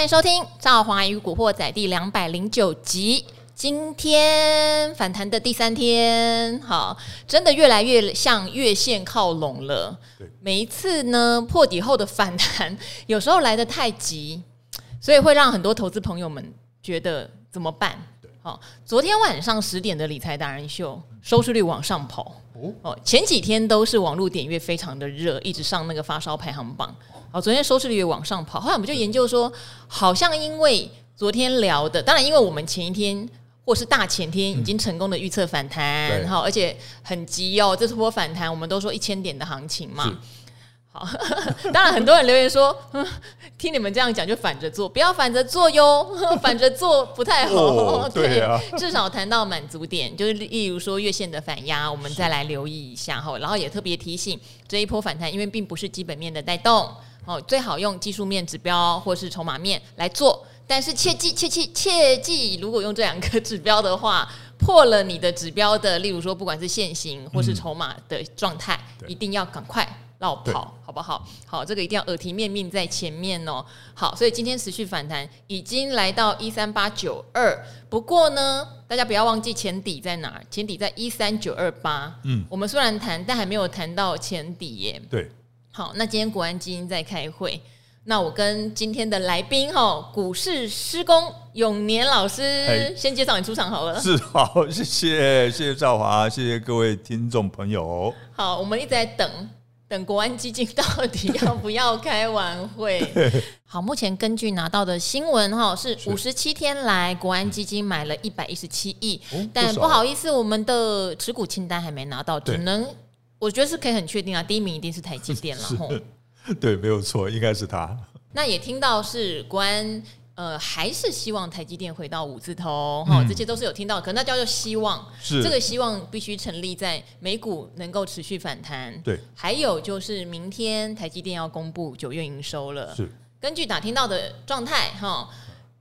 欢迎收听《赵华与古惑仔》第两百零九集。今天反弹的第三天，好，真的越来越向月线靠拢了。每一次呢破底后的反弹，有时候来的太急，所以会让很多投资朋友们觉得怎么办？好，昨天晚上十点的理财达人秀收视率往上跑哦，前几天都是网络点阅非常的热，一直上那个发烧排行榜。好，昨天收视率也往上跑，后来我们就研究说，好像因为昨天聊的，当然因为我们前一天或是大前天已经成功的预测反弹，好，而且很急哦，这波反弹我们都说一千点的行情嘛。好，当然很多人留言说，听你们这样讲就反着做，不要反着做哟，反着做不太好。哦、对，对啊，至少谈到满足点，就是例如说月线的反压，我们再来留意一下哈。然后也特别提醒，这一波反弹因为并不是基本面的带动。哦，最好用技术面指标或是筹码面来做，但是切记切记切记，如果用这两个指标的话，破了你的指标的，例如说不管是现行或是筹码的状态，嗯、一定要赶快绕跑，好不好？好，这个一定要耳提面命在前面哦。好，所以今天持续反弹，已经来到一三八九二，不过呢，大家不要忘记前底在哪儿，前底在一三九二八。嗯，我们虽然谈，但还没有谈到前底耶。对。好，那今天国安基金在开会，那我跟今天的来宾哈，股市施工永年老师，先介绍你出场好了。是好，谢谢谢谢赵华，谢谢各位听众朋友。好，我们一直在等等国安基金到底 要不要开完会。好，目前根据拿到的新闻哈，是五十七天来国安基金买了一百一十七亿，但不好意思，我们的持股清单还没拿到，只能。我觉得是可以很确定啊，第一名一定是台积电了吼。对，没有错，应该是他。那也听到是国安，呃，还是希望台积电回到五字头哈，嗯、这些都是有听到，可能那叫做希望。是这个希望必须成立在美股能够持续反弹。对，还有就是明天台积电要公布九月营收了。是，根据打听到的状态哈，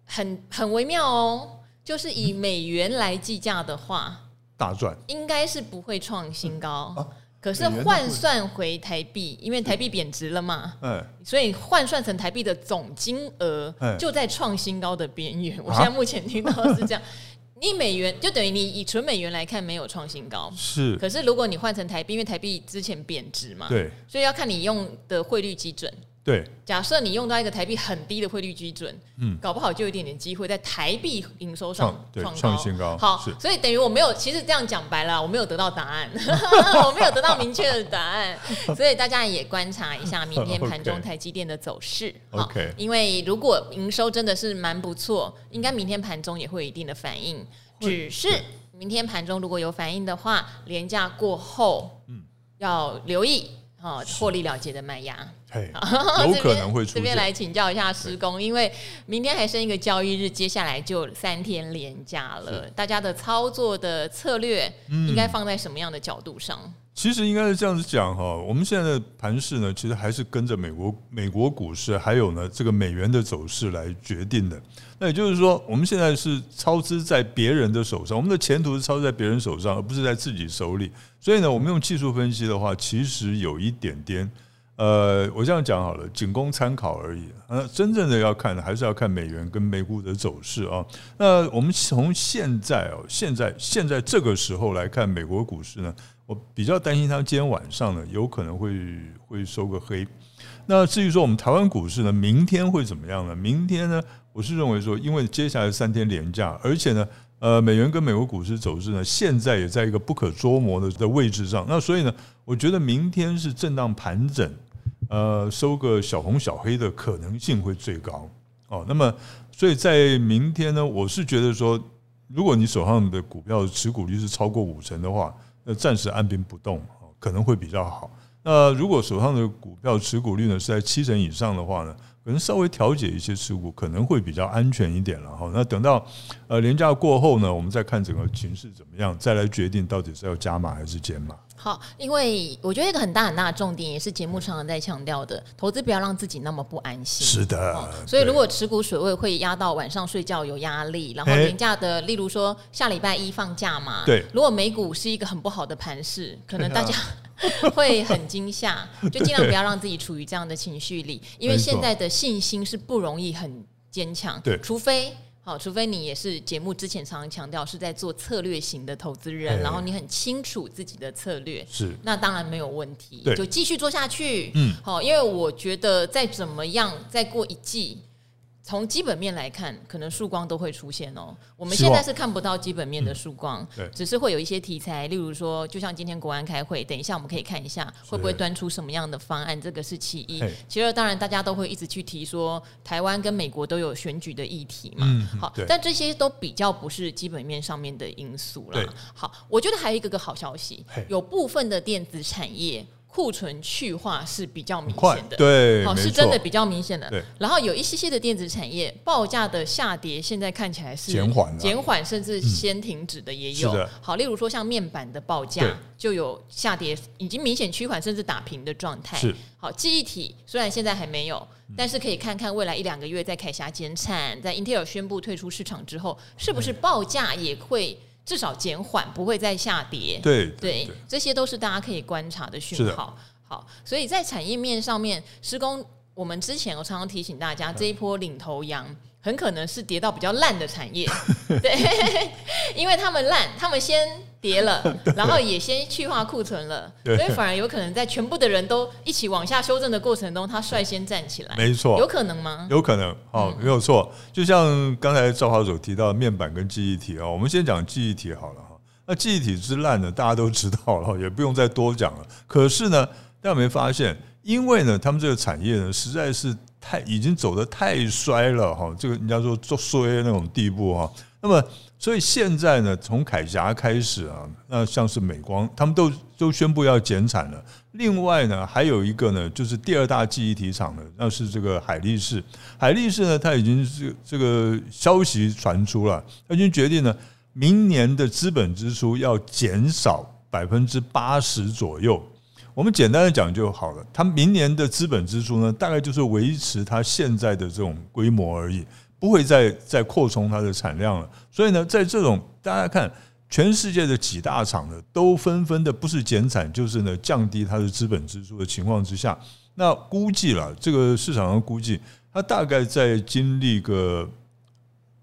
很很微妙哦，就是以美元来计价的话，大赚应该是不会创新高。可是换算回台币，因为台币贬值了嘛，嗯，所以换算成台币的总金额就在创新高的边缘。我现在目前听到的是这样，你美元就等于你以纯美元来看没有创新高，是。可是如果你换成台币，因为台币之前贬值嘛，对，所以要看你用的汇率基准。对，假设你用到一个台币很低的汇率基准，嗯，搞不好就有一点点机会在台币营收上创创新高。好，所以等于我没有，其实这样讲白了，我没有得到答案，我没有得到明确的答案，所以大家也观察一下明天盘中台积电的走势。OK，因为如果营收真的是蛮不错，应该明天盘中也会有一定的反应。只是明天盘中如果有反应的话，廉价过后，嗯，要留意。好，获利了结的卖压，嘿，有可能会出现。这边来请教一下施工，因为明天还剩一个交易日，接下来就三天连假了，大家的操作的策略应该放在什么样的角度上？其实应该是这样子讲哈，我们现在的盘势呢，其实还是跟着美国美国股市，还有呢这个美元的走势来决定的。那也就是说，我们现在是操之在别人的手上，我们的前途是操在别人手上，而不是在自己手里。所以呢，我们用技术分析的话，其实有一点点，呃，我这样讲好了，仅供参考而已。呃，真正的要看的还是要看美元跟美股的走势啊。那我们从现在哦，现在现在这个时候来看美国股市呢，我比较担心他今天晚上呢有可能会会收个黑。那至于说我们台湾股市呢，明天会怎么样呢？明天呢？我是认为说，因为接下来三天连假，而且呢，呃，美元跟美国股市走势呢，现在也在一个不可捉摸的的位置上。那所以呢，我觉得明天是震荡盘整，呃，收个小红小黑的可能性会最高。哦，那么所以在明天呢，我是觉得说，如果你手上的股票持股率是超过五成的话，暂时按兵不动可能会比较好。那如果手上的股票持股率呢是在七成以上的话呢，可能稍微调节一些持股可能会比较安全一点了哈。那等到呃连假过后呢，我们再看整个情势怎么样，再来决定到底是要加码还是减码。好，因为我觉得一个很大很大的重点，也是节目常常在强调的，投资不要让自己那么不安心。是的，所以如果持股水位会压到晚上睡觉有压力，然后连假的，例如说下礼拜一放假嘛，对，如果美股是一个很不好的盘势，可能大家。会很惊吓，就尽量不要让自己处于这样的情绪里，因为现在的信心是不容易很坚强。对，除非。好，除非你也是节目之前常常强调是在做策略型的投资人，然后你很清楚自己的策略，是那当然没有问题，对，就继续做下去。嗯，好，因为我觉得再怎么样，再过一季。从基本面来看，可能曙光都会出现哦。我们现在是看不到基本面的曙光，嗯，只是会有一些题材，例如说，就像今天国安开会，等一下我们可以看一下会不会端出什么样的方案，这个是其一。其二，当然大家都会一直去提说，台湾跟美国都有选举的议题嘛。嗯，好，但这些都比较不是基本面上面的因素了。好，我觉得还有一个个好消息，有部分的电子产业。库存去化是比较明显的，对，好，是真的比较明显的。然后有一些些的电子产业报价的下跌，现在看起来是减缓，减缓甚至先停止的也有。嗯、好，例如说像面板的报价就有下跌，已经明显趋缓甚至打平的状态。是，好，记忆体虽然现在还没有，但是可以看看未来一两个月在凯霞减产，在英特尔宣布退出市场之后，是不是报价也会。至少减缓，不会再下跌。对对，对，这些都是大家可以观察的讯号。好，所以在产业面上面，施工我们之前我常常提醒大家，这一波领头羊很可能是跌到比较烂的产业。对，因为他们烂，他们先。跌了，然后也先去化库存了，所以反而有可能在全部的人都一起往下修正的过程中，他率先站起来。没错，有可能吗？有可能，好、哦，没有错。就像刚才赵华所提到的面板跟记忆体啊，我们先讲记忆体好了哈。那记忆体之烂呢，大家都知道了，也不用再多讲了。可是呢，大家没发现，因为呢，他们这个产业呢，实在是太已经走得太衰了哈，这个人家说做衰那种地步哈。那么。所以现在呢，从凯霞开始啊，那像是美光，他们都都宣布要减产了。另外呢，还有一个呢，就是第二大记忆体厂呢，那是这个海力士。海力士呢，它已经是这个消息传出了，他已经决定了明年的资本支出要减少百分之八十左右。我们简单的讲就好了，它明年的资本支出呢，大概就是维持它现在的这种规模而已。不会再再扩充它的产量了，所以呢，在这种大家看，全世界的几大厂呢，都纷纷的不是减产，就是呢降低它的资本支出的情况之下，那估计了这个市场上估计，它大概在经历个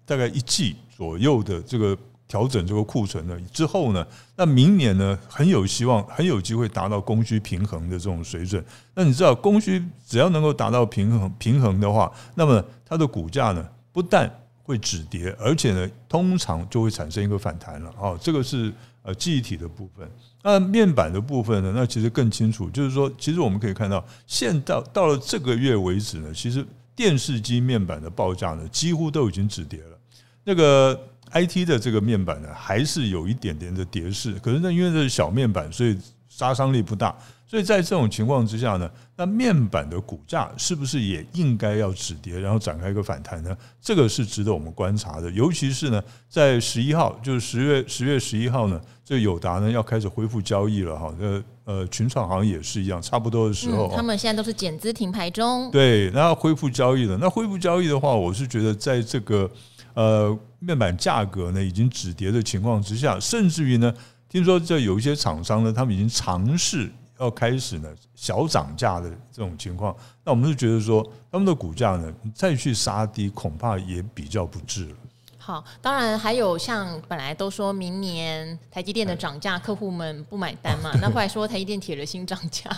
大概一季左右的这个调整这个库存呢之后呢，那明年呢很有希望，很有机会达到供需平衡的这种水准。那你知道，供需只要能够达到平衡平衡的话，那么它的股价呢？不但会止跌，而且呢，通常就会产生一个反弹了。哦，这个是呃记忆体的部分。那面板的部分呢？那其实更清楚，就是说，其实我们可以看到，现到到了这个月为止呢，其实电视机面板的报价呢，几乎都已经止跌了。那个 IT 的这个面板呢，还是有一点点的跌势，可是呢，因为这是小面板，所以杀伤力不大。所以在这种情况之下呢，那面板的股价是不是也应该要止跌，然后展开一个反弹呢？这个是值得我们观察的。尤其是呢，在十一号，就是十月十月十一号呢，这友达呢要开始恢复交易了哈。呃呃，群创好像也是一样，差不多的时候，他们现在都是减资停牌中。对，那要恢复交易了。那恢复交易的话，我是觉得在这个呃面板价格呢已经止跌的情况之下，甚至于呢，听说这有一些厂商呢，他们已经尝试。要开始呢小涨价的这种情况，那我们是觉得说他们的股价呢再去杀低，恐怕也比较不智了。好，当然还有像本来都说明年台积电的涨价，客户们不买单嘛，那后来说台积电铁了心涨价。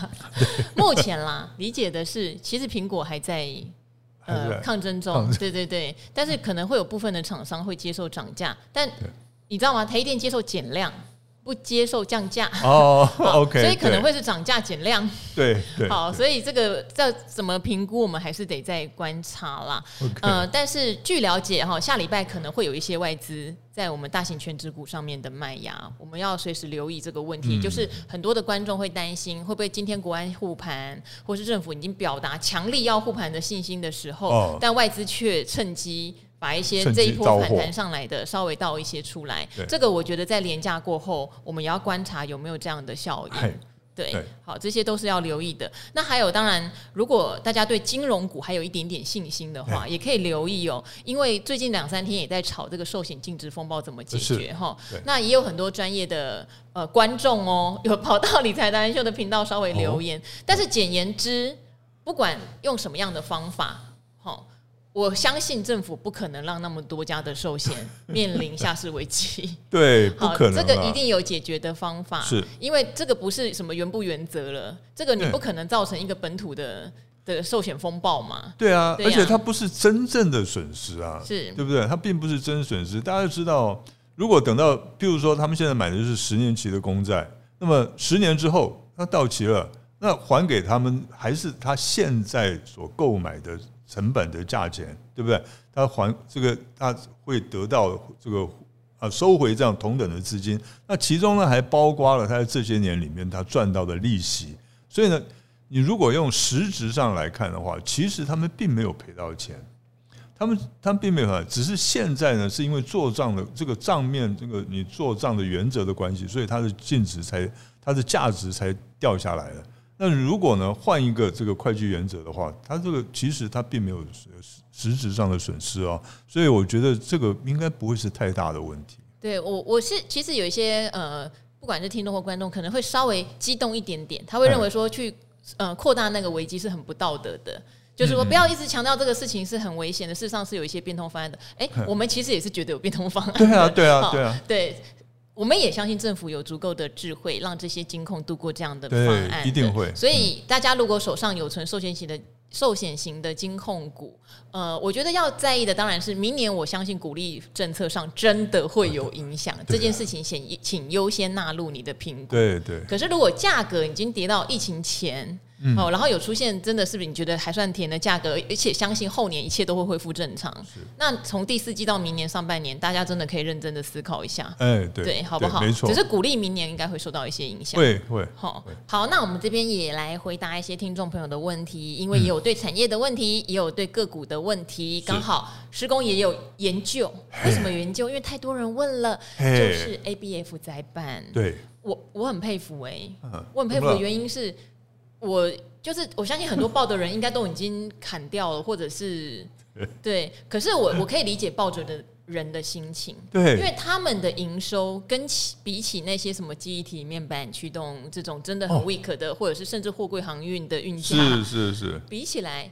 目前啦，理解的是，其实苹果还在呃抗争中，对对对，但是可能会有部分的厂商会接受涨价，但你知道吗？台积电接受减量。不接受降价哦，OK，所以可能会是涨价减量，对对。好，所以这个要怎么评估，我们还是得再观察啦。呃，但是据了解哈，下礼拜可能会有一些外资在我们大型全值股上面的卖压，我们要随时留意这个问题。就是很多的观众会担心，会不会今天国安护盘，或是政府已经表达强力要护盘的信心的时候，但外资却趁机。把一些这一波反弹上来的稍微倒一些出来，这个我觉得在廉价过后，我们也要观察有没有这样的效应。对，好，这些都是要留意的。那还有，当然，如果大家对金融股还有一点点信心的话，也可以留意哦。因为最近两三天也在炒这个寿险净值风暴怎么解决哈。那也有很多专业的呃观众哦，有跑到理财达人秀的频道稍微留言。但是简言之，不管用什么样的方法，我相信政府不可能让那么多家的寿险 面临下市危机。对，不可能。这个一定有解决的方法，是因为这个不是什么原不原则了，这个你不可能造成一个本土的的寿险风暴嘛。对啊，而且它不是真正的损失啊，是对不对？它并不是真损失。大家知道，如果等到，譬如说，他们现在买的是十年期的公债，那么十年之后它到期了，那还给他们还是他现在所购买的。成本的价钱，对不对？他还这个，他会得到这个啊，收回这样同等的资金。那其中呢，还包括了他在这些年里面他赚到的利息。所以呢，你如果用实质上来看的话，其实他们并没有赔到钱，他们他们并没有，只是现在呢，是因为做账的这个账面，这个你做账的原则的关系，所以它的净值才它的价值才掉下来了。那如果呢，换一个这个会计原则的话，它这个其实它并没有实质上的损失哦，所以我觉得这个应该不会是太大的问题。对我，我是其实有一些呃，不管是听众或观众，可能会稍微激动一点点，他会认为说去呃扩大那个危机是很不道德的，就是说不要一直强调这个事情是很危险的，事实上是有一些变通方案的。哎，我们其实也是觉得有变通方案。对啊，对啊，对啊，对。我们也相信政府有足够的智慧，让这些金控度过这样的方案。一定会。所以大家如果手上有存寿险型的寿险型的金控股，呃，我觉得要在意的当然是明年，我相信鼓励政策上真的会有影响。这件事情请请优先纳入你的评估。对对。可是如果价格已经跌到疫情前。嗯、哦，然后有出现真的是不是你觉得还算甜的价格，而且相信后年一切都会恢复正常。那从第四季到明年上半年，大家真的可以认真的思考一下。哎，对，对，好不好？没错。只是鼓励明年应该会受到一些影响。会会。好，好，那我们这边也来回答一些听众朋友的问题，因为也有对产业的问题，也有对个股的问题。刚好施工也有研究，为什么研究？因为太多人问了，就是 ABF 在办。对，我我很佩服哎、欸，我很佩服的原因是。我就是我相信很多抱的人应该都已经砍掉了，或者是 对。可是我我可以理解抱着的人的心情，对，因为他们的营收跟起比起那些什么记忆体面板驱动这种真的很 weak 的，或者是甚至货柜航运的运价，是是是，比起来，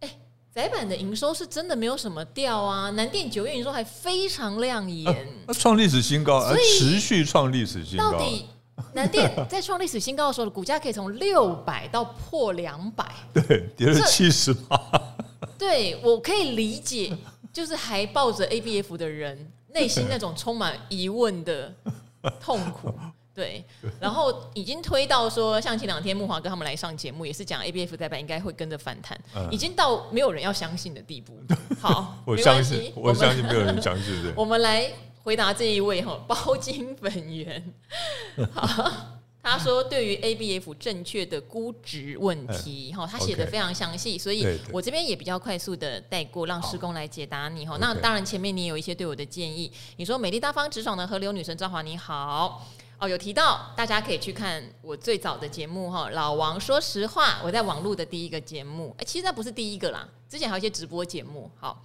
哎，载板的营收是真的没有什么掉啊。南电九月营收还非常亮眼，那创历史新高，而持续创历史新高。到底 南电在创历史新高的时候，股价可以从六百到破两百，对，跌了七十八。对，我可以理解，就是还抱着 ABF 的人内心那种充满疑问的痛苦。对，然后已经推到说，像前两天木华哥他们来上节目，也是讲 ABF 代板应该会跟着反弹，已经到没有人要相信的地步。好，我相信，我相信没有人相信。对，我们来。回答这一位哈，包金粉圆，好，他说对于 ABF 正确的估值问题哈，他写的非常详细，所以我这边也比较快速的带过，让施工来解答你哈。那当然前面你有一些对我的建议，你说美丽大方直爽的河流女神赵华你好。哦，有提到大家可以去看我最早的节目哈，老王说实话，我在网络的第一个节目，哎，其实那不是第一个啦，之前还有一些直播节目，好。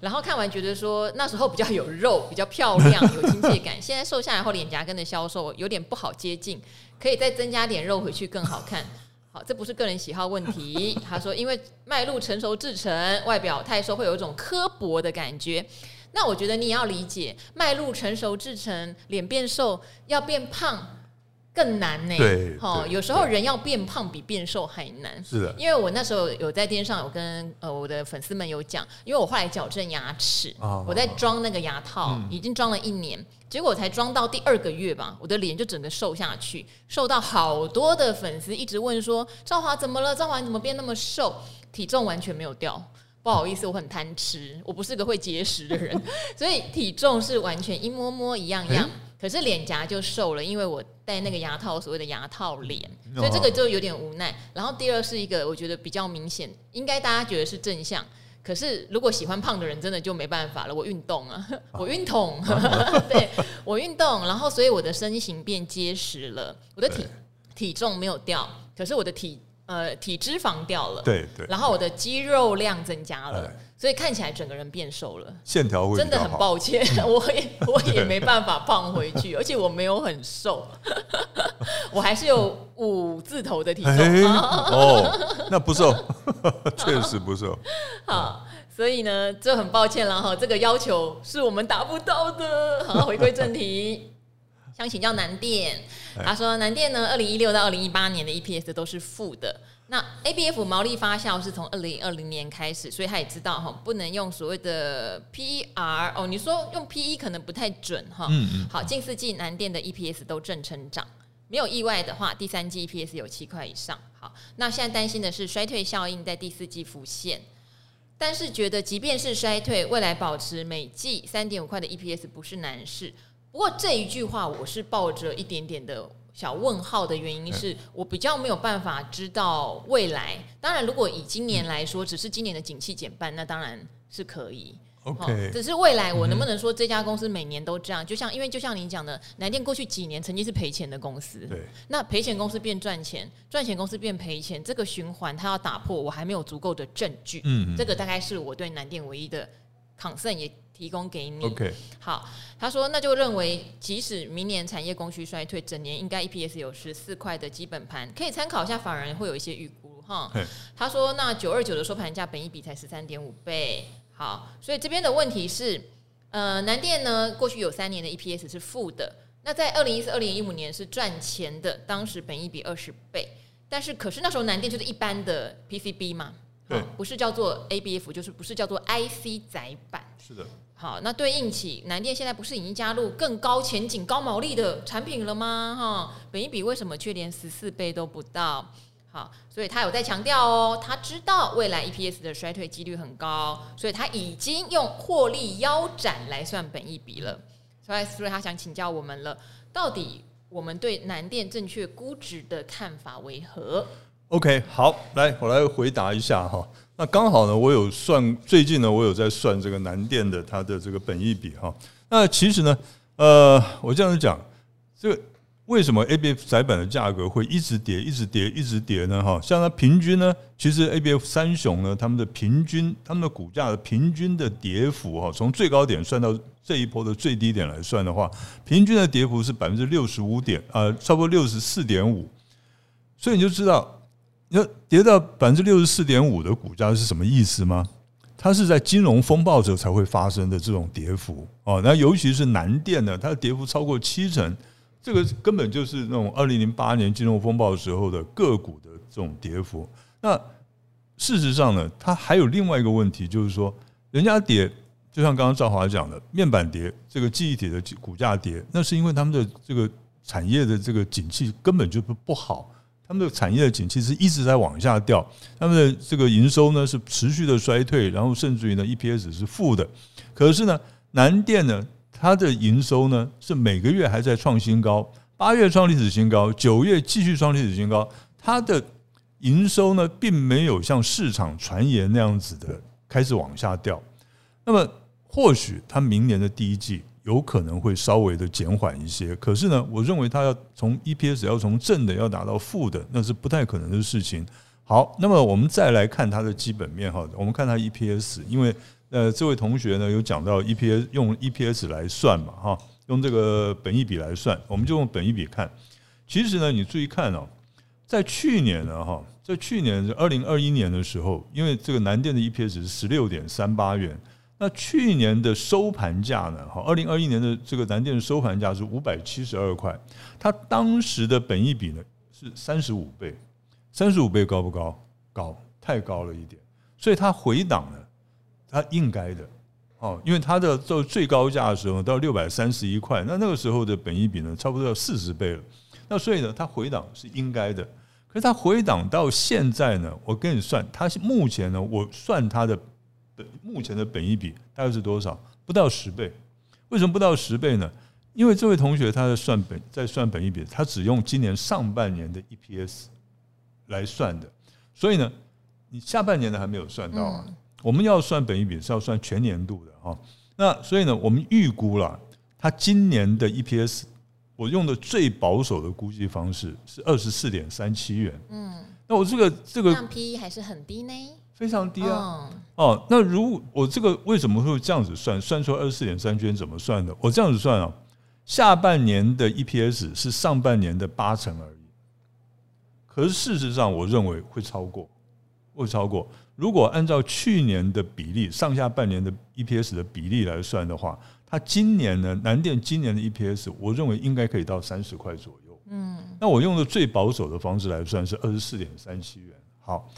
然后看完觉得说那时候比较有肉，比较漂亮，有亲切感。现在瘦下来后脸颊跟的消瘦有点不好接近，可以再增加点肉回去更好看。好，这不是个人喜好问题。他说因为迈入成熟制成，外表太瘦会有一种刻薄的感觉。那我觉得你也要理解，迈入成熟制成，脸变瘦要变胖。更难呢、欸，对，好，有时候人要变胖比变瘦还难。是的，因为我那时候有在电视上有跟呃我的粉丝们有讲，因为我后来矫正牙齿，哦、我在装那个牙套，嗯、已经装了一年，结果我才装到第二个月吧，我的脸就整个瘦下去，瘦到好多的粉丝一直问说：“赵华怎么了？赵华你怎么变那么瘦？体重完全没有掉。”不好意思，我很贪吃，我不是个会节食的人，所以体重是完全一摸摸一样样。欸可是脸颊就瘦了，因为我戴那个牙套，所谓的牙套脸，所以这个就有点无奈。然后第二是一个我觉得比较明显，应该大家觉得是正向。可是如果喜欢胖的人，真的就没办法了。我运动啊，我运动，对我运动，然后所以我的身形变结实了，我的体体重没有掉，可是我的体。呃，体脂肪掉了，对对，然后我的肌肉量增加了，所以看起来整个人变瘦了，线条会真的很抱歉，我也 我也没办法胖回去，而且我没有很瘦，我还是有五字头的体重哦，那不瘦，确实不瘦。好，所以呢，这很抱歉了哈，这个要求是我们达不到的。好，回归正题，想请教南电，他说南电呢，二零一六到二零一八年的 EPS 都是负的。那 ABF 毛利发酵是从二零二零年开始，所以他也知道哈，不能用所谓的 PER 哦。你说用 PE 可能不太准哈。嗯嗯。好，近四季南电的 EPS 都正成长，没有意外的话，第三季 EPS 有七块以上。好，那现在担心的是衰退效应在第四季浮现，但是觉得即便是衰退，未来保持每季三点五块的 EPS 不是难事。不过这一句话我是抱着一点点的。小问号的原因是我比较没有办法知道未来。当然，如果以今年来说，只是今年的景气减半，那当然是可以。OK，只是未来我能不能说这家公司每年都这样？就像因为就像你讲的，南电过去几年曾经是赔钱的公司，对，那赔钱公司变赚钱，赚钱公司变赔钱，这个循环它要打破，我还没有足够的证据。嗯，这个大概是我对南电唯一的 concern 也。提供给你。OK，好，他说那就认为，即使明年产业供需衰退，整年应该 EPS 有十四块的基本盘，可以参考一下法人会有一些预估哈。他说那九二九的收盘价本一比才十三点五倍。好，所以这边的问题是，呃，南电呢过去有三年的 EPS 是负的，那在二零一四、二零一五年是赚钱的，当时本一比二十倍，但是可是那时候南电就是一般的 PCB 嘛。哦、不是叫做 ABF，就是不是叫做 IC 载板。是的。好，那对应起南电现在不是已经加入更高前景、高毛利的产品了吗？哈，本一比为什么却连十四倍都不到？好，所以他有在强调哦，他知道未来 EPS 的衰退几率很高，所以他已经用获利腰斩来算本一比了。所以，所以他想请教我们了，到底我们对南电正确估值的看法为何？OK，好，来，我来回答一下哈。那刚好呢，我有算，最近呢，我有在算这个南电的它的这个本益比哈。那其实呢，呃，我这样子讲，这个为什么 ABF 载板的价格会一直跌，一直跌，一直跌呢？哈，像它平均呢，其实 ABF 三雄呢，他们的平均，他们的股价的平均的跌幅哈，从最高点算到这一波的最低点来算的话，平均的跌幅是百分之六十五点，呃，差不多六十四点五，所以你就知道。要跌到百分之六十四点五的股价是什么意思吗？它是在金融风暴时候才会发生的这种跌幅哦。那尤其是南电呢，它的跌幅超过七成，这个根本就是那种二零零八年金融风暴时候的个股的这种跌幅。那事实上呢，它还有另外一个问题，就是说，人家跌，就像刚刚赵华讲的，面板跌，这个记忆体的股价跌，那是因为他们的这个产业的这个景气根本就不不好。他们的产业的景气是一直在往下掉，他们的这个营收呢是持续的衰退，然后甚至于呢 EPS 是负的。可是呢，南电呢，它的营收呢是每个月还在创新高，八月创历史新高，九月继续创历史新高。它的营收呢并没有像市场传言那样子的开始往下掉。那么或许它明年的第一季。有可能会稍微的减缓一些，可是呢，我认为它要从 EPS 要从正的要达到负的，那是不太可能的事情。好，那么我们再来看它的基本面哈，我们看它 EPS，因为呃，这位同学呢有讲到 EPS 用 EPS 来算嘛哈，用这个本益比来算，我们就用本益比看。其实呢，你注意看哦，在去年呢哈，在去年二零二一年的时候，因为这个南电的 EPS 是十六点三八元。那去年的收盘价呢？好，二零二一年的这个南电的收盘价是五百七十二块，它当时的本益比呢是三十五倍，三十五倍高不高？高，太高了一点，所以它回档了，它应该的，哦，因为它的到最高价的时候到六百三十一块，那那个时候的本益比呢差不多要四十倍了，那所以呢，它回档是应该的，可是它回档到现在呢，我跟你算，它是目前呢，我算它的。目前的本益比大概是多少？不到十倍。为什么不到十倍呢？因为这位同学他在算本在算本益比，他只用今年上半年的 EPS 来算的，所以呢，你下半年的还没有算到啊。我们要算本益比是要算全年度的哈。那所以呢，我们预估了他今年的 EPS，我用的最保守的估计方式是二十四点三七元。嗯，那我这个这个 PE 还是很低呢。非常低啊！哦，那如我这个为什么会这样子算？算出二十四点三圈怎么算的？我这样子算啊，下半年的 EPS 是上半年的八成而已。可是事实上，我认为会超过。会超过。如果按照去年的比例，上下半年的 EPS 的比例来算的话，它今年呢，南电今年的 EPS，我认为应该可以到三十块左右。嗯，那我用的最保守的方式来算是二十四点三七元。好，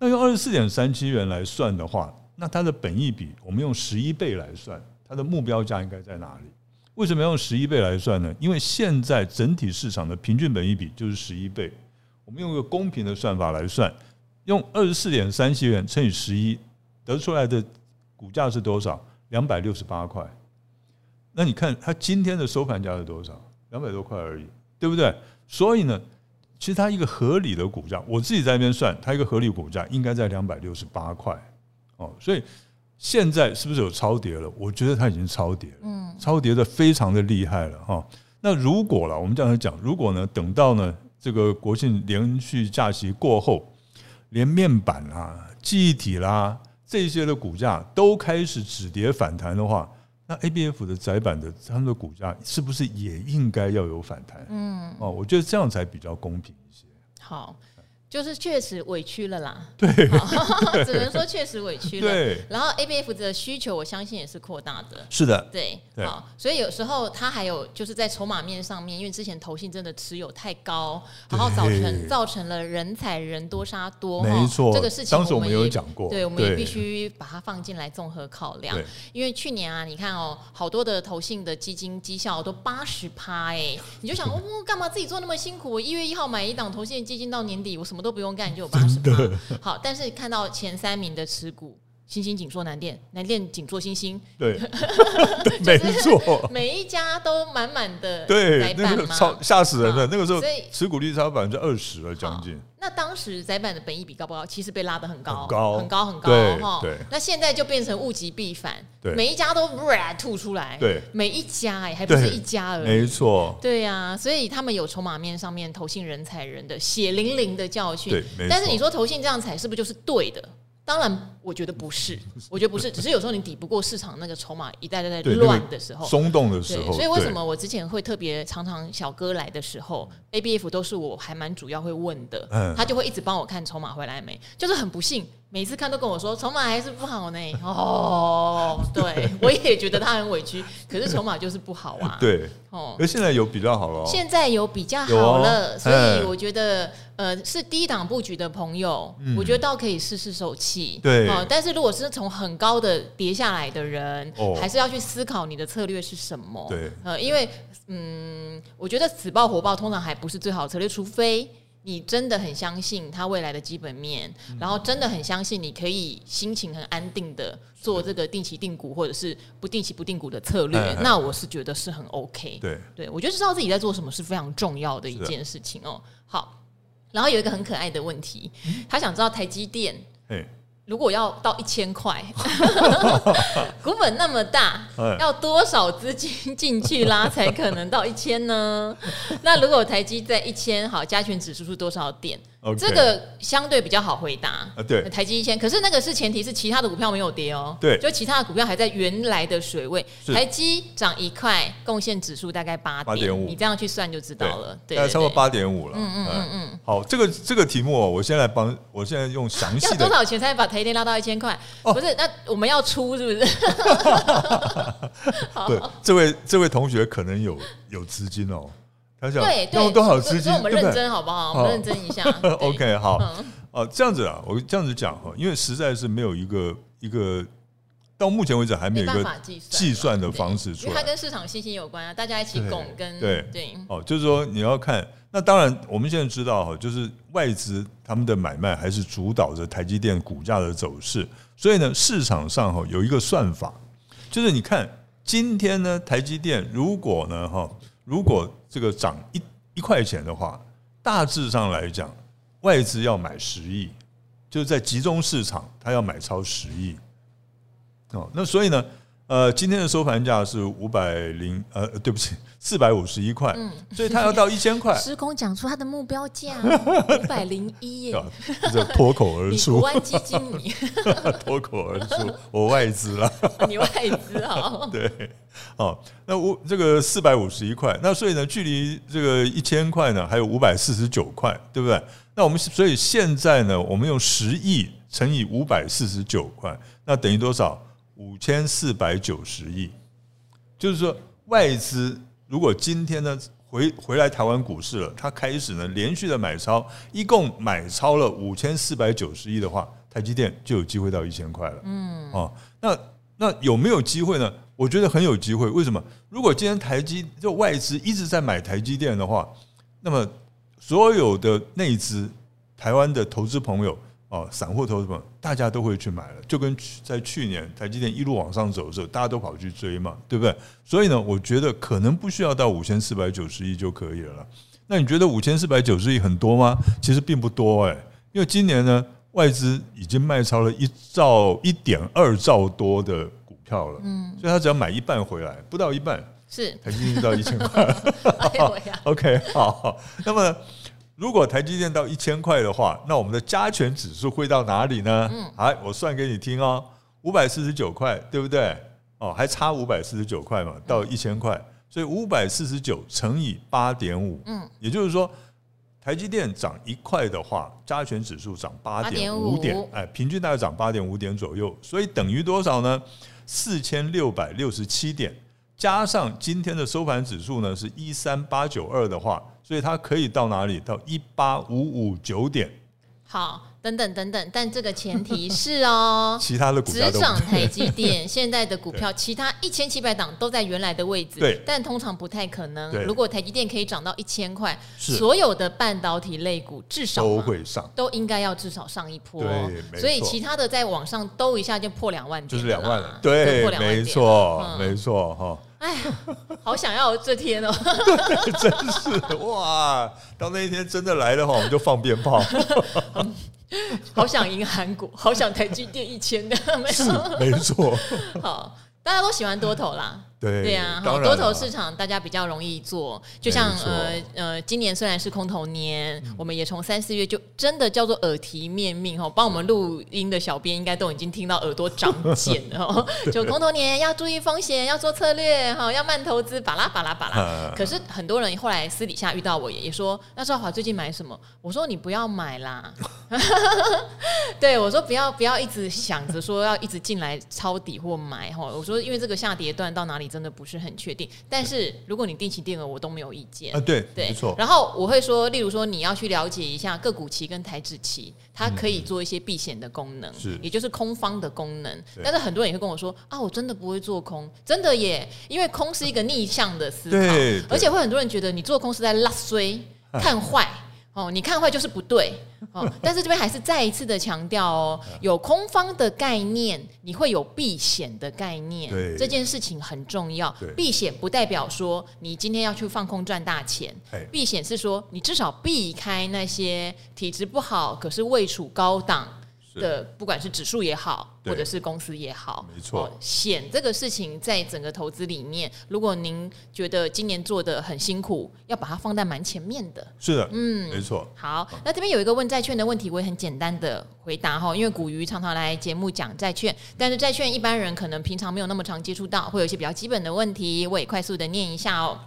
那用二十四点三七元来算的话，那它的本益比，我们用十一倍来算，它的目标价应该在哪里？为什么要用十一倍来算呢？因为现在整体市场的平均本益比就是十一倍。我们用一个公平的算法来算，用二十四点三七元乘以十一，得出来的股价是多少？两百六十八块。那你看它今天的收盘价是多少？两百多块而已。对不对？所以呢，其实它一个合理的股价，我自己在那边算，它一个合理股价应该在两百六十八块哦。所以现在是不是有超跌了？我觉得它已经超跌了，嗯，超跌的非常的厉害了哈。那如果了，我们这样讲，如果呢，等到呢这个国庆连续假期过后，连面板啦、记忆体啦这些的股价都开始止跌反弹的话。那 A B F 的窄板的他们的股价是不是也应该要有反弹？嗯，哦，我觉得这样才比较公平一些。好。就是确实委屈了啦，对，只能说确实委屈了。对，然后 ABF 的需求，我相信也是扩大的。是的，对，好，所以有时候它还有就是在筹码面上面，因为之前投信真的持有太高，然后造成造成了人踩人多杀多，没错，这个事情当时我们有讲过，对，我们也必须把它放进来综合考量。因为去年啊，你看哦，好多的投信的基金绩效都八十趴哎，你就想哦，干嘛自己做那么辛苦？我一月一号买一档投信基金到年底，我什么？都不用干就有八十趴，好，但是看到前三名的持股，欣兴、景硕、南电，南电、紧缩星星，对，没错，每一家都满满的，对，那个超吓死人了，那个时候持股率超百分之二十了，将近。那当时载板的本益比高不高？其实被拉得很高，很高，很高，哈。那现在就变成物极必反，每一家都吐出来，对，每一家哎，还不是一家而已，没错，对呀。所以他们有筹码面上面投信人踩人的血淋淋的教训，但是你说投信这样踩是不是就是对的？当然，我觉得不是，我觉得不是，只是有时候你抵不过市场那个筹码一代代在乱的时候，松动的时候。所以为什么我之前会特别常常小哥来的时候，ABF 都是我还蛮主要会问的，他就会一直帮我看筹码回来没，就是很不幸。每次看都跟我说筹码还是不好呢。哦，对，我也觉得他很委屈，可是筹码就是不好啊。对，哦，那现在有比较好了。现在有比较好了，所以我觉得，呃，是低档布局的朋友，我觉得倒可以试试手气。对，但是如果是从很高的跌下来的人，还是要去思考你的策略是什么。对，呃，因为，嗯，我觉得死抱活爆通常还不是最好的策略，除非。你真的很相信它未来的基本面，然后真的很相信你可以心情很安定的做这个定期定股或者是不定期不定股的策略，那我是觉得是很 OK。对，对我觉得知道自己在做什么是非常重要的一件事情哦。好，然后有一个很可爱的问题，他想知道台积电。如果要到一千块，股本那么大，要多少资金进去拉才可能到一千呢？那如果台积在一千，好，加权指数是多少点.这个相对比较好回答。啊，对，台积一千，可是那个是前提是其他的股票没有跌哦。对，就其他的股票还在原来的水位。台积涨一块，贡献指数大概八点五，你这样去算就知道了。对，大概超过八点五了。嗯嗯嗯嗯。好，这个这个题目我先来帮，我现在用详细的。要多少钱才把台积电拉到一千块？哦，不是，那我们要出是不是？好对，这位这位同学可能有有资金哦。对，用多少资金？我们认真好不好？我们认真一下。OK，好。哦，这样子啊，我这样子讲哈，因为实在是没有一个一个到目前为止还没有一个计算的方式出来。因为它跟市场信心有关啊，大家一起拱跟对对。哦，就是说你要看，那当然我们现在知道哈，就是外资他们的买卖还是主导着台积电股价的走势。所以呢，市场上哈有一个算法，就是你看今天呢，台积电如果呢哈。如果这个涨一一块钱的话，大致上来讲，外资要买十亿，就是在集中市场，它要买超十亿。哦，那所以呢，呃，今天的收盘价是五百零，呃，对不起。四百五十一块，嗯，所以他要到一千块。师公讲出他的目标价 五百零一耶，这脱口而出。国安基金，你脱口而出，我外资了。你外资啊？对，哦，那我这个四百五十一块，那所以呢，距离这个一千块呢，还有五百四十九块，对不对？那我们所以现在呢，我们用十亿乘以五百四十九块，那等于多少？五千四百九十亿。就是说，外资如果今天呢回回来台湾股市了，它开始呢连续的买超，一共买超了五千四百九十亿的话，台积电就有机会到一千块了。嗯，哦，那那有没有机会呢？我觉得很有机会。为什么？如果今天台积就外资一直在买台积电的话，那么所有的内资台湾的投资朋友。哦，散户投资者大家都会去买了，就跟在去年台积电一路往上走的时候，大家都跑去追嘛，对不对？所以呢，我觉得可能不需要到五千四百九十亿就可以了。那你觉得五千四百九十亿很多吗？其实并不多哎，因为今年呢，外资已经卖超了一兆一点二兆多的股票了，嗯，所以他只要买一半回来，不到一半是台积电就到一千块。OK，好，那么。如果台积电到一千块的话，那我们的加权指数会到哪里呢？嗯，好，我算给你听哦，五百四十九块，对不对？哦，还差五百四十九块嘛，到一千块，所以五百四十九乘以八点五，嗯，也就是说，台积电涨一块的话，加权指数涨八点五点，哎，平均大概涨八点五点左右，所以等于多少呢？四千六百六十七点，加上今天的收盘指数呢是一三八九二的话。所以它可以到哪里？到一八五五九点。好，等等等等，但这个前提是哦，其他的股票只涨台积电，现在的股票其他一千七百档都在原来的位置。对，但通常不太可能。如果台积电可以涨到一千块，所有的半导体类股至少都会上，都应该要至少上一波。对，所以其他的在往上兜一下就破两万点，就是两万了。对，没错，没错，哈。哎呀，好想要这天哦！对，真是哇！到那一天真的来的话，我们就放鞭炮。好想赢韩国，好想台积电一千的，没错，没错。好，大家都喜欢多头啦。对对呀，多头市场大家比较容易做，就像呃呃，今年虽然是空头年，我们也从三四月就真的叫做耳提面命哈，帮我们录音的小编应该都已经听到耳朵长茧了，就空头年要注意风险，要做策略哈，要慢投资，巴拉巴拉巴拉。可是很多人后来私底下遇到我也也说，那赵华最近买什么？我说你不要买啦，对我说不要不要一直想着说要一直进来抄底或买哈，我说因为这个下跌段到哪里？真的不是很确定，但是如果你定期定额，我都没有意见啊。对对，没错。然后我会说，例如说你要去了解一下个股期跟台指期，它可以做一些避险的功能，是，也就是空方的功能。但是很多人也会跟我说啊，我真的不会做空，真的耶，因为空是一个逆向的思考，而且会很多人觉得你做空是在拉衰看坏。哦，你看坏就是不对哦，但是这边还是再一次的强调哦，有空方的概念，你会有避险的概念，这件事情很重要。避险不代表说你今天要去放空赚大钱，避险是说你至少避开那些体质不好，可是位处高档。的不管是指数也好，或者是公司也好，没错，险这个事情在整个投资里面，如果您觉得今年做的很辛苦，要把它放在蛮前面的。是的，嗯，没错。好，那这边有一个问债券的问题，我也很简单的回答哈，因为古鱼常常来节目讲债券，但是债券一般人可能平常没有那么常接触到，会有一些比较基本的问题，我也快速的念一下哦。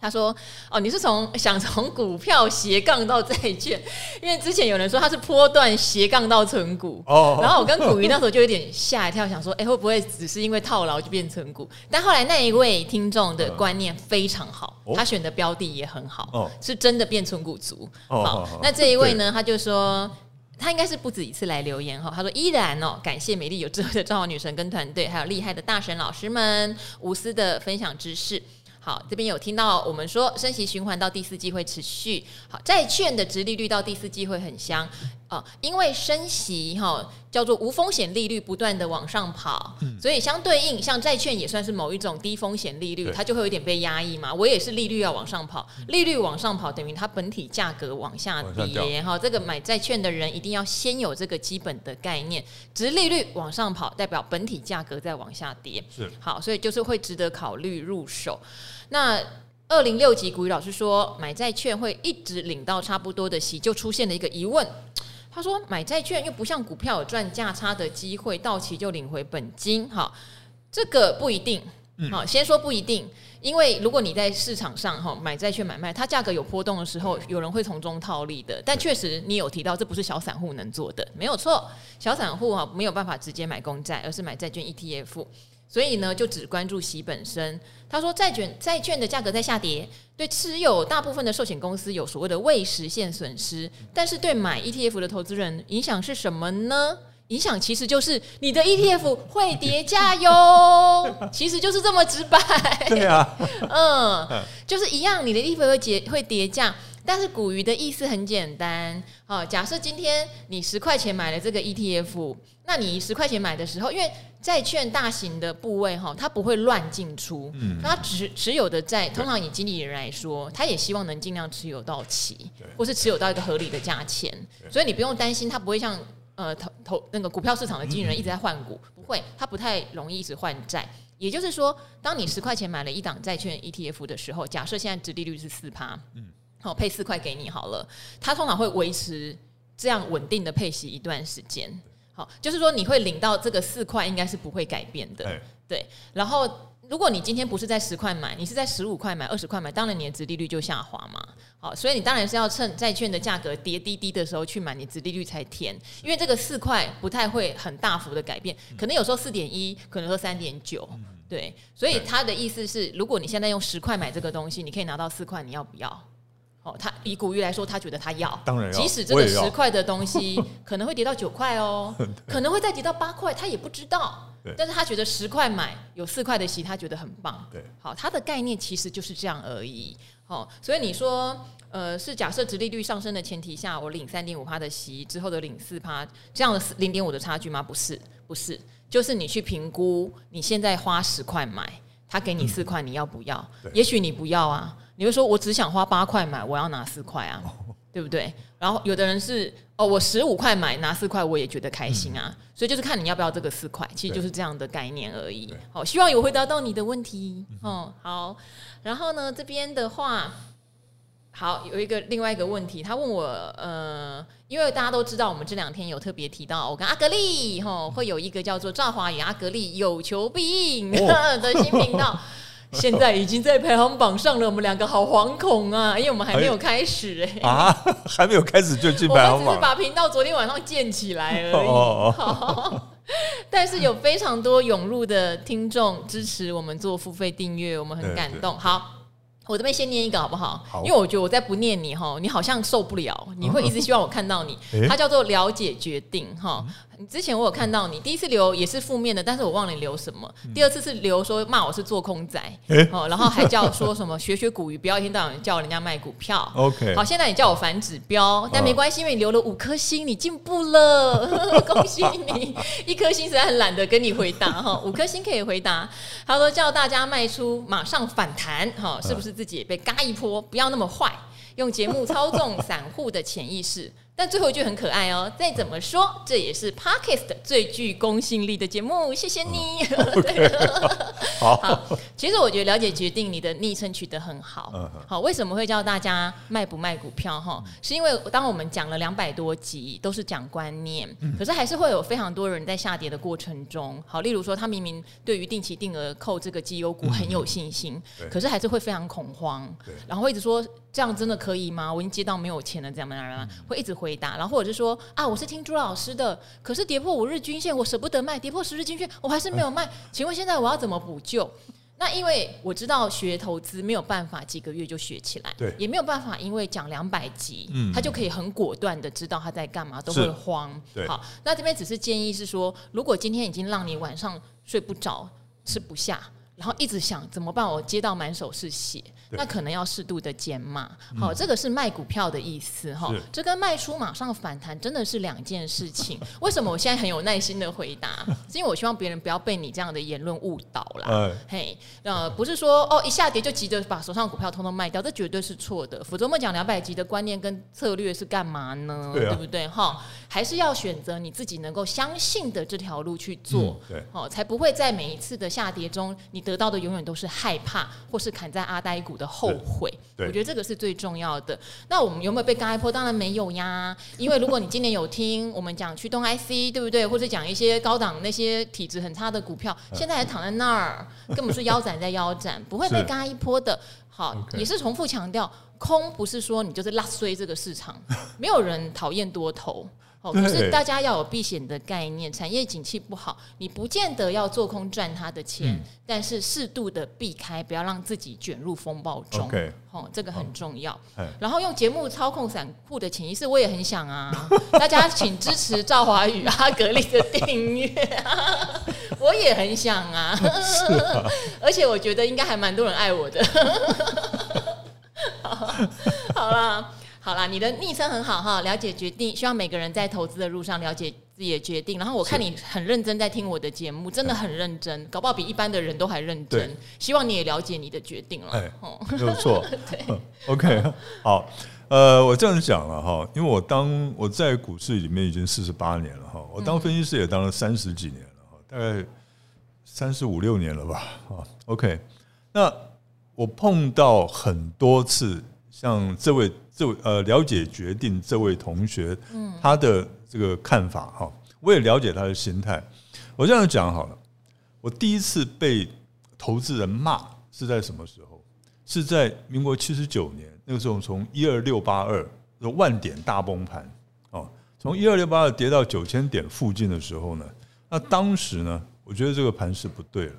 他说：“哦，你是从想从股票斜杠到债券，因为之前有人说他是波段斜杠到存股，哦，然后我跟古鱼那时候就有点吓一跳，想说，哎，会不会只是因为套牢就变成股？但后来那一位听众的观念非常好，他选的标的也很好，是真的变存股族。好，那这一位呢，他就说他应该是不止一次来留言哈，他说依然哦，感谢美丽有智慧的赵华女神跟团队，还有厉害的大神老师们无私的分享知识。”好，这边有听到我们说升息循环到第四季会持续。好，债券的殖利率到第四季会很香啊，因为升息哈叫做无风险利率不断的往上跑，嗯、所以相对应像债券也算是某一种低风险利率，它就会有点被压抑嘛。我也是利率要往上跑，利率往上跑等于它本体价格往下跌哈。这个买债券的人一定要先有这个基本的概念，值利率往上跑代表本体价格在往下跌。是好，所以就是会值得考虑入手。那二零六级古语老师说，买债券会一直领到差不多的息，就出现了一个疑问。他说，买债券又不像股票有赚价差的机会，到期就领回本金。哈，这个不一定。好，先说不一定，因为如果你在市场上哈买债券买卖，它价格有波动的时候，有人会从中套利的。但确实你有提到，这不是小散户能做的，没有错。小散户哈没有办法直接买公债，而是买债券 ETF。所以呢，就只关注息本身。他说，债券债券的价格在下跌，对持有大部分的寿险公司有所谓的未实现损失，但是对买 ETF 的投资人影响是什么呢？影响其实就是你的 ETF 会跌价哟，其实就是这么直白。对啊，嗯，就是一样，你的 ETF 会跌会跌价，但是股鱼的意思很简单。好，假设今天你十块钱买了这个 ETF，那你十块钱买的时候，因为债券大型的部位哈，它不会乱进出，嗯，它持持有的债，通常以经理人来说，他也希望能尽量持有到期，或是持有到一个合理的价钱，所以你不用担心，它不会像。呃，投投那个股票市场的经纪人一直在换股，不会，他不太容易一直换债。也就是说，当你十块钱买了一档债券 ETF 的时候，假设现在殖利率是四趴，嗯，好，配四块给你好了，它通常会维持这样稳定的配息一段时间。好，就是说你会领到这个四块，应该是不会改变的，对。然后，如果你今天不是在十块买，你是在十五块买、二十块买，当然你的值利率就下滑嘛。好，所以你当然是要趁债券的价格跌低低的时候去买，你值利率才甜。因为这个四块不太会很大幅的改变，可能有时候四点一，可能说三点九，对。所以他的意思是，如果你现在用十块买这个东西，你可以拿到四块，你要不要？哦，他以古鱼来说，他觉得他要，当然要。即使这个十块的东西 可能会跌到九块哦，可能会再跌到八块，他也不知道。但是他觉得十块买有四块的息，他觉得很棒。对，好，他的概念其实就是这样而已。好，所以你说，呃，是假设殖利率上升的前提下，我领三点五趴的息之后的领四趴，这样的零点五的差距吗？不是，不是，就是你去评估，你现在花十块买，他给你四块，你要不要？嗯、也许你不要啊，你会说，我只想花八块买，我要拿四块啊，哦、对不对？然后有的人是，哦，我十五块买拿四块，我也觉得开心啊，嗯、所以就是看你要不要这个四块，其实就是这样的概念而已。好，希望有回答到你的问题。哦，好。然后呢，这边的话，好，有一个另外一个问题，他问我，呃，因为大家都知道，我们这两天有特别提到，我跟阿格力哈会有一个叫做赵华与阿格力有求必应的新频道，现在已经在排行榜上了，我们两个好惶恐啊，因为我们还没有开始哎、欸，啊，还没有开始就进排行榜，我们只是把频道昨天晚上建起来而已。好 但是有非常多涌入的听众支持我们做付费订阅，我们很感动。好，我这边先念一个好不好？好，因为我觉得我再不念你哈，你好像受不了，你会一直希望我看到你。它叫做了解决定哈。之前我有看到你第一次留也是负面的，但是我忘了你留什么。第二次是留说骂我是做空仔，哦，然后还叫说什么学学股鱼，不要一天到晚叫人家卖股票。OK，好，现在你叫我反指标，但没关系，因为你留了五颗星，你进步了，恭喜你！一颗星实在很懒得跟你回答哈，五颗星可以回答。他说叫大家卖出，马上反弹哈，是不是自己也被嘎一波？不要那么坏，用节目操纵散户的潜意识。但最后一句很可爱哦，再怎么说，这也是 Podcast 最具公信力的节目。谢谢你。好，其实我觉得了解决定你的昵称取得很好。好，为什么会叫大家卖不卖股票？哈，是因为当我们讲了两百多集，都是讲观念，可是还是会有非常多人在下跌的过程中，好，例如说他明明对于定期定额扣这个绩优股很有信心，可是还是会非常恐慌，然后会一直说。这样真的可以吗？我已经接到没有钱了，这样吗？会一直回答，然后或者是说啊，我是听朱老师的，可是跌破五日均线，我舍不得卖；跌破十日均线，我还是没有卖。请问现在我要怎么补救？那因为我知道学投资没有办法几个月就学起来，对，也没有办法因为讲两百集，嗯，他就可以很果断的知道他在干嘛，都会慌。对，好，那这边只是建议是说，如果今天已经让你晚上睡不着、吃不下。然后一直想怎么办？我接到满手是血，那可能要适度的减码。好，这个是卖股票的意思哈。这跟卖出马上反弹真的是两件事情。为什么我现在很有耐心的回答？是因为我希望别人不要被你这样的言论误导啦。嘿，呃，不是说哦一下跌就急着把手上股票通通卖掉，这绝对是错的。否则我们讲两百集的观念跟策略是干嘛呢？对不对？哈，还是要选择你自己能够相信的这条路去做。对，哦，才不会在每一次的下跌中你。得到的永远都是害怕，或是砍在阿呆股的后悔。我觉得这个是最重要的。那我们有没有被嘎一波？当然没有呀，因为如果你今年有听我们讲驱动 IC，对不对？或者讲一些高档那些体质很差的股票，现在还躺在那儿，根本是腰斩在腰斩，不会被嘎一波的。好，也是重复强调，空不是说你就是拉衰这个市场，没有人讨厌多头。哦，可是大家要有避险的概念，产业景气不好，你不见得要做空赚他的钱，嗯、但是适度的避开，不要让自己卷入风暴中。哦，这个很重要。哦、然后用节目操控散户的潜意识，我也很想啊，大家请支持赵华宇阿格力的订阅，我也很想啊，啊而且我觉得应该还蛮多人爱我的。好，好啦。好啦，你的昵称很好哈，了解决定，希望每个人在投资的路上了解自己的决定。然后我看你很认真在听我的节目，真的很认真，搞不好比一般的人都还认真。希望你也了解你的决定了。哎，没有错。对，OK，好，呃，我这样讲了哈，因为我当我在股市里面已经四十八年了哈，我当分析师也当了三十几年了哈，大概三十五六年了吧。啊，OK，那我碰到很多次像这位。这位呃，了解决定这位同学，嗯他的这个看法哈，我也了解他的心态。我这样讲好了，我第一次被投资人骂是在什么时候？是在民国七十九年，那个时候从一二六八二的万点大崩盘哦，从一二六八二跌到九千点附近的时候呢，那当时呢，我觉得这个盘是不对了。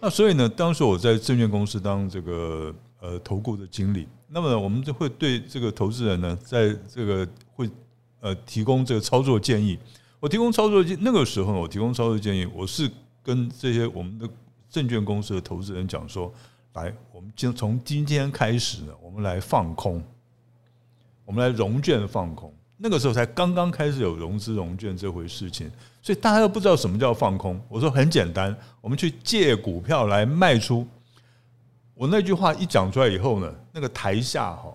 那所以呢，当时我在证券公司当这个呃投顾的经理。那么我们就会对这个投资人呢，在这个会呃提供这个操作建议。我提供操作建那个时候，我提供操作建议，我是跟这些我们的证券公司的投资人讲说，来，我们今从今天开始呢，我们来放空，我们来融券放空。那个时候才刚刚开始有融资融券这回事情，所以大家都不知道什么叫放空。我说很简单，我们去借股票来卖出。我那句话一讲出来以后呢，那个台下哈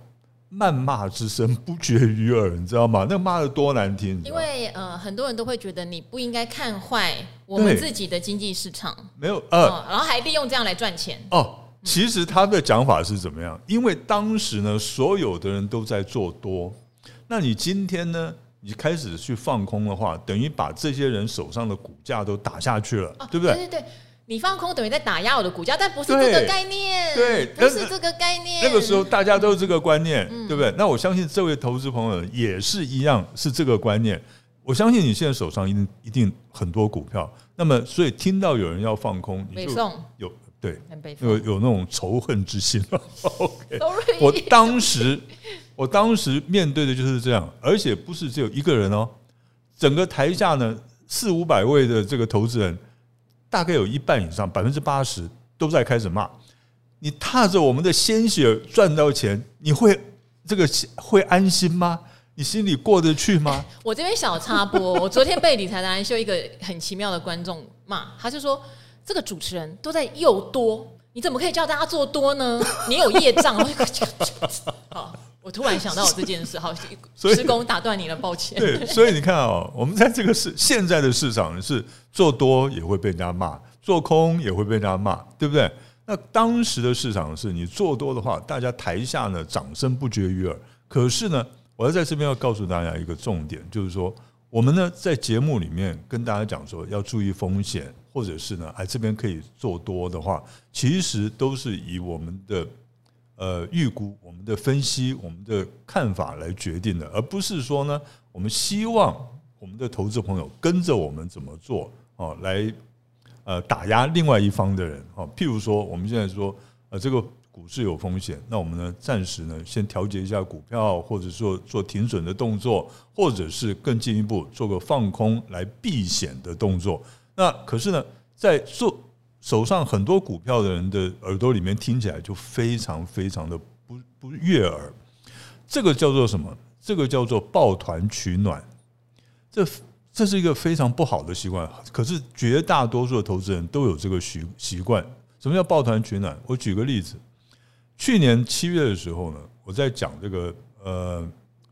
谩骂之声不绝于耳，你知道吗？那个骂的多难听！因为呃，很多人都会觉得你不应该看坏我们自己的经济市场，没有呃、嗯，然后还利用这样来赚钱。哦，其实他的讲法是怎么样？因为当时呢，所有的人都在做多，那你今天呢，你开始去放空的话，等于把这些人手上的股价都打下去了，哦、对不对？对对对。你放空等于在打压我的股价，但不是这个概念，对，不是这个概念。那个时候大家都是这个观念，嗯、对不对？那我相信这位投资朋友也是一样，是这个观念。我相信你现在手上一定一定很多股票，那么所以听到有人要放空，你就有对，有有那种仇恨之心了。OK，我当时我当时面对的就是这样，而且不是只有一个人哦，整个台下呢四五百位的这个投资人。大概有一半以上，百分之八十都在开始骂你，踏着我们的鲜血赚到钱，你会这个会安心吗？你心里过得去吗？我这边小插播，我昨天被理财达人秀一个很奇妙的观众骂，他就说这个主持人都在又多，你怎么可以叫大家做多呢？你有业障。好。我突然想到我这件事，好，施工打断你了，抱歉。对，所以你看啊、哦，我们在这个市现在的市场是做多也会被人家骂，做空也会被人家骂，对不对？那当时的市场是你做多的话，大家台下呢掌声不绝于耳。可是呢，我要在这边要告诉大家一个重点，就是说我们呢在节目里面跟大家讲说要注意风险，或者是呢，哎这边可以做多的话，其实都是以我们的。呃，预估我们的分析，我们的看法来决定的，而不是说呢，我们希望我们的投资朋友跟着我们怎么做哦，来呃打压另外一方的人哦。譬如说，我们现在说呃这个股市有风险，那我们呢暂时呢先调节一下股票，或者说做停损的动作，或者是更进一步做个放空来避险的动作。那可是呢，在做。手上很多股票的人的耳朵里面听起来就非常非常的不不悦耳，这个叫做什么？这个叫做抱团取暖，这这是一个非常不好的习惯。可是绝大多数的投资人都有这个习习惯。什么叫抱团取暖？我举个例子，去年七月的时候呢，我在讲这个呃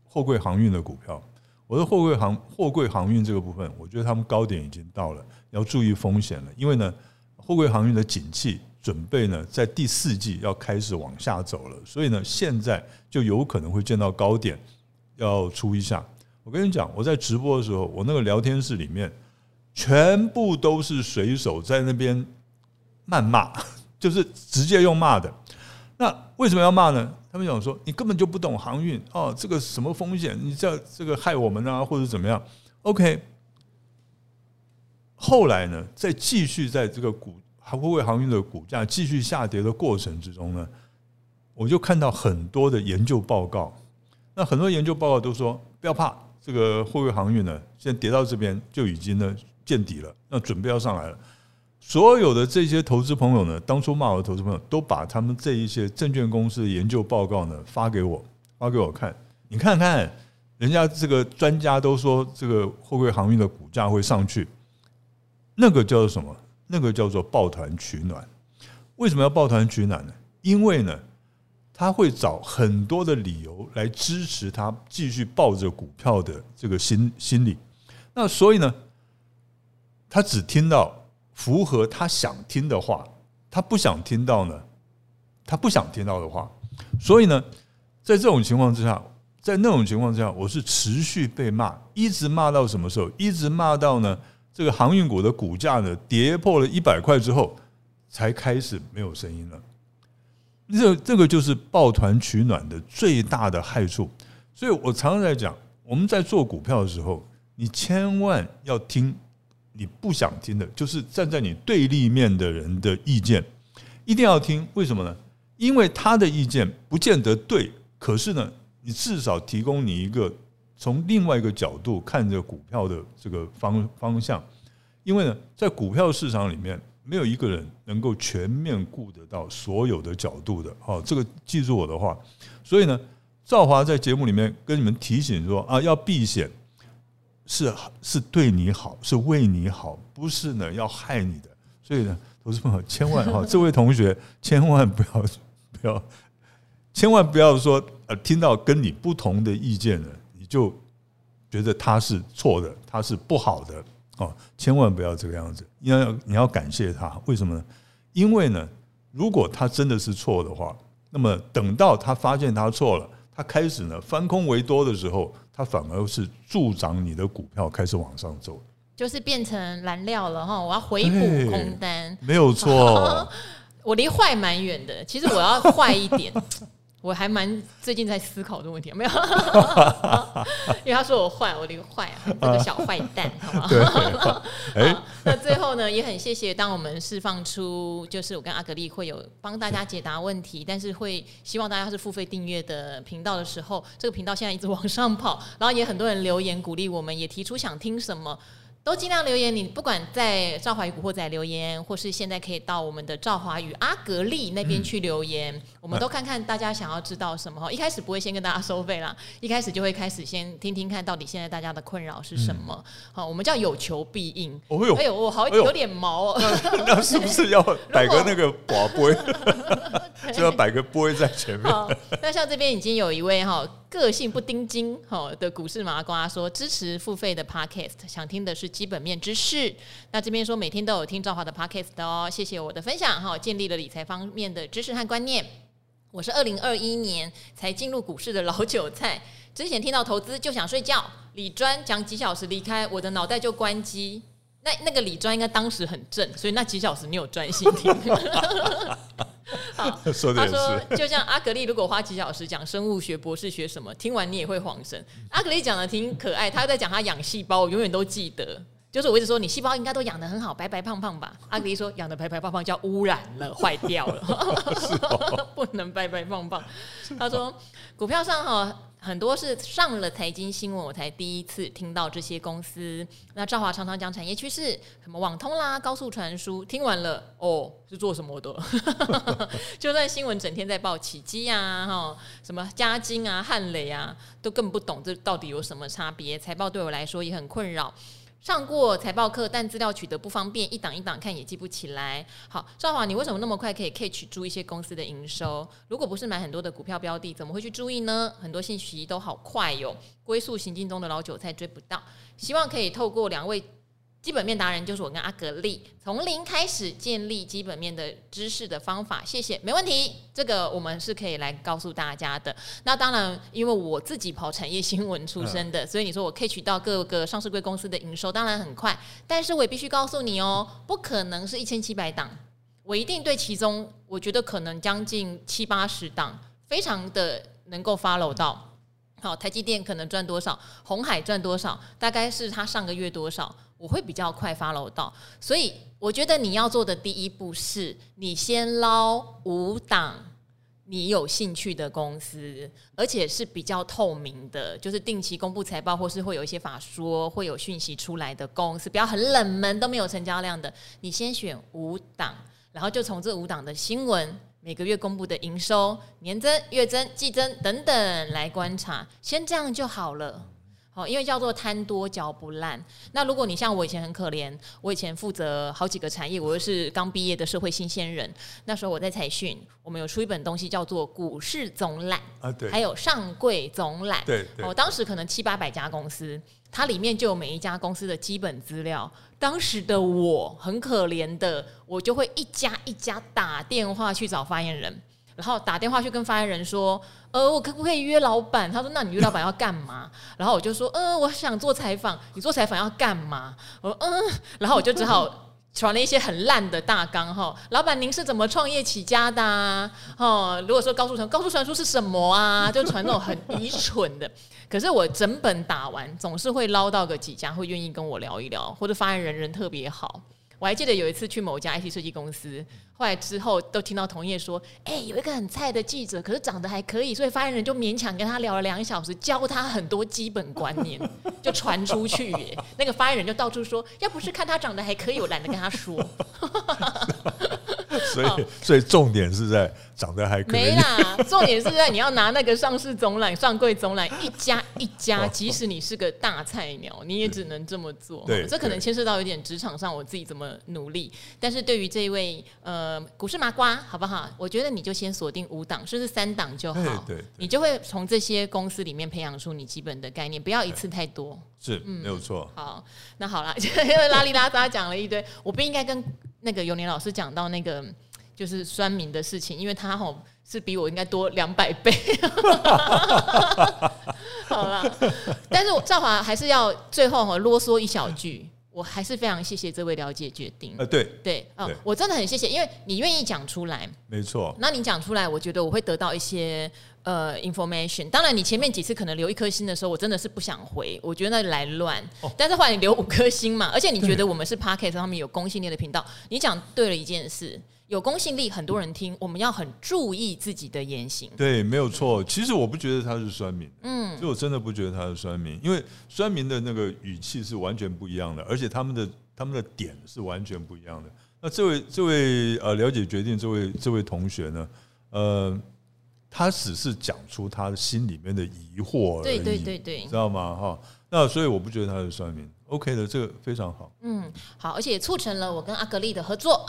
货柜航运的股票，我的货柜航货柜航运这个部分，我觉得他们高点已经到了，要注意风险了，因为呢。货柜航运的景气准备呢在第四季要开始往下走了，所以呢现在就有可能会见到高点，要出一下。我跟你讲，我在直播的时候，我那个聊天室里面全部都是水手在那边谩骂，就是直接用骂的。那为什么要骂呢？他们讲说你根本就不懂航运哦，这个什么风险，你这这个害我们啊，或者怎么样？OK。后来呢，在继续在这个股货柜航运的股价继续下跌的过程之中呢，我就看到很多的研究报告。那很多研究报告都说不要怕。这个货柜航运呢，现在跌到这边就已经呢见底了，那准备要上来了。所有的这些投资朋友呢，当初骂我的投资朋友，都把他们这一些证券公司的研究报告呢发给我，发给我看。你看看，人家这个专家都说这个货柜航运的股价会上去，那个叫做什么？那个叫做抱团取暖。为什么要抱团取暖呢？因为呢。他会找很多的理由来支持他继续抱着股票的这个心心理，那所以呢，他只听到符合他想听的话，他不想听到呢，他不想听到的话，所以呢，在这种情况之下，在那种情况之下，我是持续被骂，一直骂到什么时候？一直骂到呢，这个航运股的股价呢跌破了一百块之后，才开始没有声音了。这这个就是抱团取暖的最大的害处，所以我常常在讲，我们在做股票的时候，你千万要听你不想听的，就是站在你对立面的人的意见，一定要听。为什么呢？因为他的意见不见得对，可是呢，你至少提供你一个从另外一个角度看这股票的这个方方向。因为呢，在股票市场里面。没有一个人能够全面顾得到所有的角度的，好，这个记住我的话。所以呢，赵华在节目里面跟你们提醒说啊，要避险是是对你好，是为你好，不是呢要害你的。所以呢，投资朋友千万哈，这位同学千万不要不要，千万不要说呃，听到跟你不同的意见呢，你就觉得他是错的，他是不好的。哦，千万不要这个样子，你要你要感谢他，为什么呢？因为呢，如果他真的是错的话，那么等到他发现他错了，他开始呢翻空为多的时候，他反而是助长你的股票开始往上走，就是变成燃料了哈。我要回补空单，没有错。我离坏蛮远的，其实我要坏一点。我还蛮最近在思考这个问题，没有，因为他说我坏，我这个坏啊，这个小坏蛋，好吗？对，那最后呢，也很谢谢，当我们释放出，就是我跟阿格丽会有帮大家解答问题，但是会希望大家是付费订阅的频道的时候，这个频道现在一直往上跑，然后也很多人留言鼓励我们，也提出想听什么。都尽量留言，你不管在赵华与古惑仔留言，或是现在可以到我们的赵华与阿格力那边去留言，嗯、我们都看看大家想要知道什么哈。一开始不会先跟大家收费啦，一开始就会开始先听听看到底现在大家的困扰是什么。好、嗯，我们叫有求必应。哎呦，哎呦，我好有点毛哦。那，那是不是要摆个那个宝杯？就要摆个杯在前面。那像这边已经有一位哈。个性不丁金好的股市麻瓜说，支持付费的 podcast，想听的是基本面知识。那这边说每天都有听赵华的 podcast 哦，谢谢我的分享哈，建立了理财方面的知识和观念。我是二零二一年才进入股市的老韭菜，之前听到投资就想睡觉，李专讲几小时离开，我的脑袋就关机。那那个李专应该当时很正，所以那几小时你有专心听。好，他说 就像阿格丽，如果花几小时讲生物学博士学什么，听完你也会恍神。阿格丽讲的挺可爱，他在讲他养细胞，我永远都记得。就是我一直说，你细胞应该都养的很好，白白胖胖吧？阿格丽说，养的白白胖胖叫污染了，坏掉了，不能白白胖胖。他说股票上哈。很多是上了财经新闻，我才第一次听到这些公司。那赵华常常讲产业趋势，什么网通啦、高速传输，听完了哦，是做什么的？就算新闻整天在报起基啊，哈，什么嘉金啊、汉雷啊，都更不懂这到底有什么差别。财报对我来说也很困扰。上过财报课，但资料取得不方便，一档一档看也记不起来。好，赵华，你为什么那么快可以 catch 住一些公司的营收？如果不是买很多的股票标的，怎么会去注意呢？很多信息都好快哟，龟速行进中的老韭菜追不到。希望可以透过两位基本面达人就是我跟阿格力，从零开始建立基本面的知识的方法。谢谢，没问题，这个我们是可以来告诉大家的。那当然，因为我自己跑产业新闻出身的，所以你说我可以取到各个上市贵公司的营收，当然很快。但是我也必须告诉你哦，不可能是一千七百档，我一定对其中，我觉得可能将近七八十档，非常的能够 follow 到。好，台积电可能赚多少，红海赚多少，大概是他上个月多少，我会比较快 follow 到。所以我觉得你要做的第一步是，你先捞五档你有兴趣的公司，而且是比较透明的，就是定期公布财报，或是会有一些法说会有讯息出来的公司，不要很冷门都没有成交量的，你先选五档，然后就从这五档的新闻。每个月公布的营收、年增、月增、季增等等来观察，先这样就好了。好，因为叫做贪多嚼不烂。那如果你像我以前很可怜，我以前负责好几个产业，我又是刚毕业的社会新鲜人。那时候我在财讯，我们有出一本东西叫做《股市总览》啊，对，还有上柜总览，对，我当时可能七八百家公司，它里面就有每一家公司的基本资料。当时的我很可怜的，我就会一家一家打电话去找发言人。然后打电话去跟发言人说：“呃，我可不可以约老板？”他说：“那你约老板要干嘛？” 然后我就说：“呃，我想做采访。你做采访要干嘛？”我说：“嗯。”然后我就只好传了一些很烂的大纲哈。老板，您是怎么创业起家的啊？哦，如果说高速传高速传输是什么啊？就传那种很愚蠢的。可是我整本打完，总是会捞到个几家会愿意跟我聊一聊，或者发言人人特别好。我还记得有一次去某家 IT 设计公司。后来之后都听到同业说，哎、欸，有一个很菜的记者，可是长得还可以，所以发言人就勉强跟他聊了两个小时，教他很多基本观念，就传出去耶。那个发言人就到处说，要不是看他长得还可以，我懒得跟他说。所以，所以重点是在长得还可以。没啦，重点是在你要拿那个上市总览、上柜总览，一家一家，即使你是个大菜鸟，你也只能这么做。对，这可能牵涉到一点职场上我自己怎么努力。但是对于这一位呃股市麻瓜，好不好？我觉得你就先锁定五档，甚至三档就好。对，你就会从这些公司里面培养出你基本的概念，不要一次太多。是，嗯、没有错。好，那好了，因 为拉里拉杂讲了一堆，我不应该跟。那个尤年老师讲到那个就是酸民的事情，因为他吼是比我应该多两百倍。好了，但是我赵华还是要最后哈啰嗦一小句，我还是非常谢谢这位了解决定。呃，对对啊，我真的很谢谢，因为你愿意讲出来，没错。那你讲出来，我觉得我会得到一些呃 information。当然，你前面几次可能留一颗星的时候，我真的是不想回，我觉得那来乱。哦、但是后来你留五颗星嘛，而且你觉得我们是 Podcast 上面有公信力的频道，你讲对了一件事。有公信力，很多人听，我们要很注意自己的言行。对，没有错。其实我不觉得他是酸民，嗯，所以我真的不觉得他是酸民，因为酸民的那个语气是完全不一样的，而且他们的他们的点是完全不一样的。那这位这位呃了解决定这位这位同学呢，呃，他只是讲出他的心里面的疑惑而已，对对对对，知道吗？哈，那所以我不觉得他是算命。OK 的，这个非常好。嗯，好，而且也促成了我跟阿格丽的合作。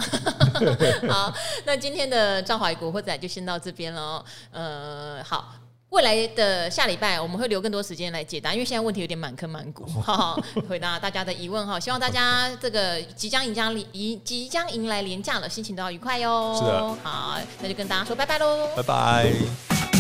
好，那今天的赵怀古惑仔就先到这边了。呃，好，未来的下礼拜我们会留更多时间来解答，因为现在问题有点满坑满谷，回答大家的疑问哈。希望大家这个即将迎将迎即将迎来连假了，心情都要愉快哟。是的，好，那就跟大家说拜拜喽，拜拜。